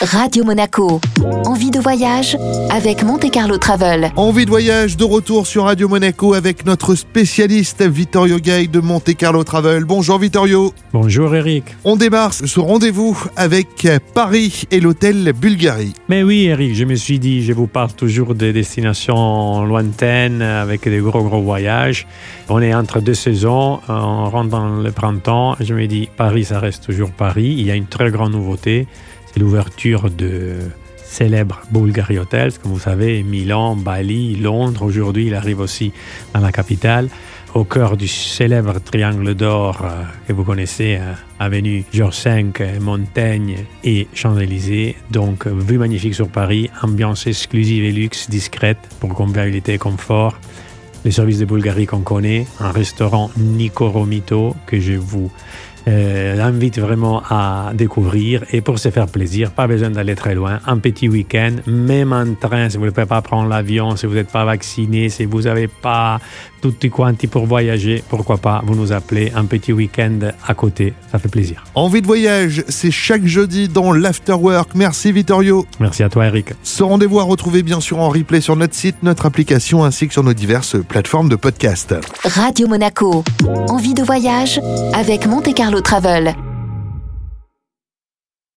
Radio Monaco. Envie de voyage avec Monte Carlo Travel. Envie de voyage de retour sur Radio Monaco avec notre spécialiste Vittorio Gay de Monte Carlo Travel. Bonjour Vittorio. Bonjour Eric. On démarre ce rendez-vous avec Paris et l'hôtel Bulgarie. Mais oui Eric, je me suis dit, je vous parle toujours des destinations lointaines avec des gros gros voyages. On est entre deux saisons, on rentre dans le printemps. Je me dis, Paris ça reste toujours Paris. Il y a une très grande nouveauté c'est l'ouverture de célèbres Bulgari Hotels, comme vous savez, Milan, Bali, Londres. Aujourd'hui, il arrive aussi dans la capitale, au cœur du célèbre triangle d'or euh, que vous connaissez, euh, avenue Georges V, Montaigne et Champs-Élysées. Donc, vue magnifique sur Paris, ambiance exclusive et luxe, discrète pour convivialité et confort. Les services de Bulgarie qu'on connaît, un restaurant Nico Romito que je vous l'invite vraiment à découvrir. Et pour se faire plaisir, pas besoin d'aller très loin. Un petit week-end, même en train, si vous ne pouvez pas prendre l'avion, si vous n'êtes pas vacciné, si vous n'avez pas tout petit quanti pour voyager, pourquoi pas, vous nous appelez un petit week-end à côté. Ça fait plaisir. Envie de voyage, c'est chaque jeudi dans l'Afterwork. Merci Vittorio. Merci à toi Eric. Ce rendez-vous à retrouver bien sûr en replay sur notre site, notre application ainsi que sur nos diverses plateformes de podcast. Radio Monaco. Envie de voyage avec Monte Carlo Travel.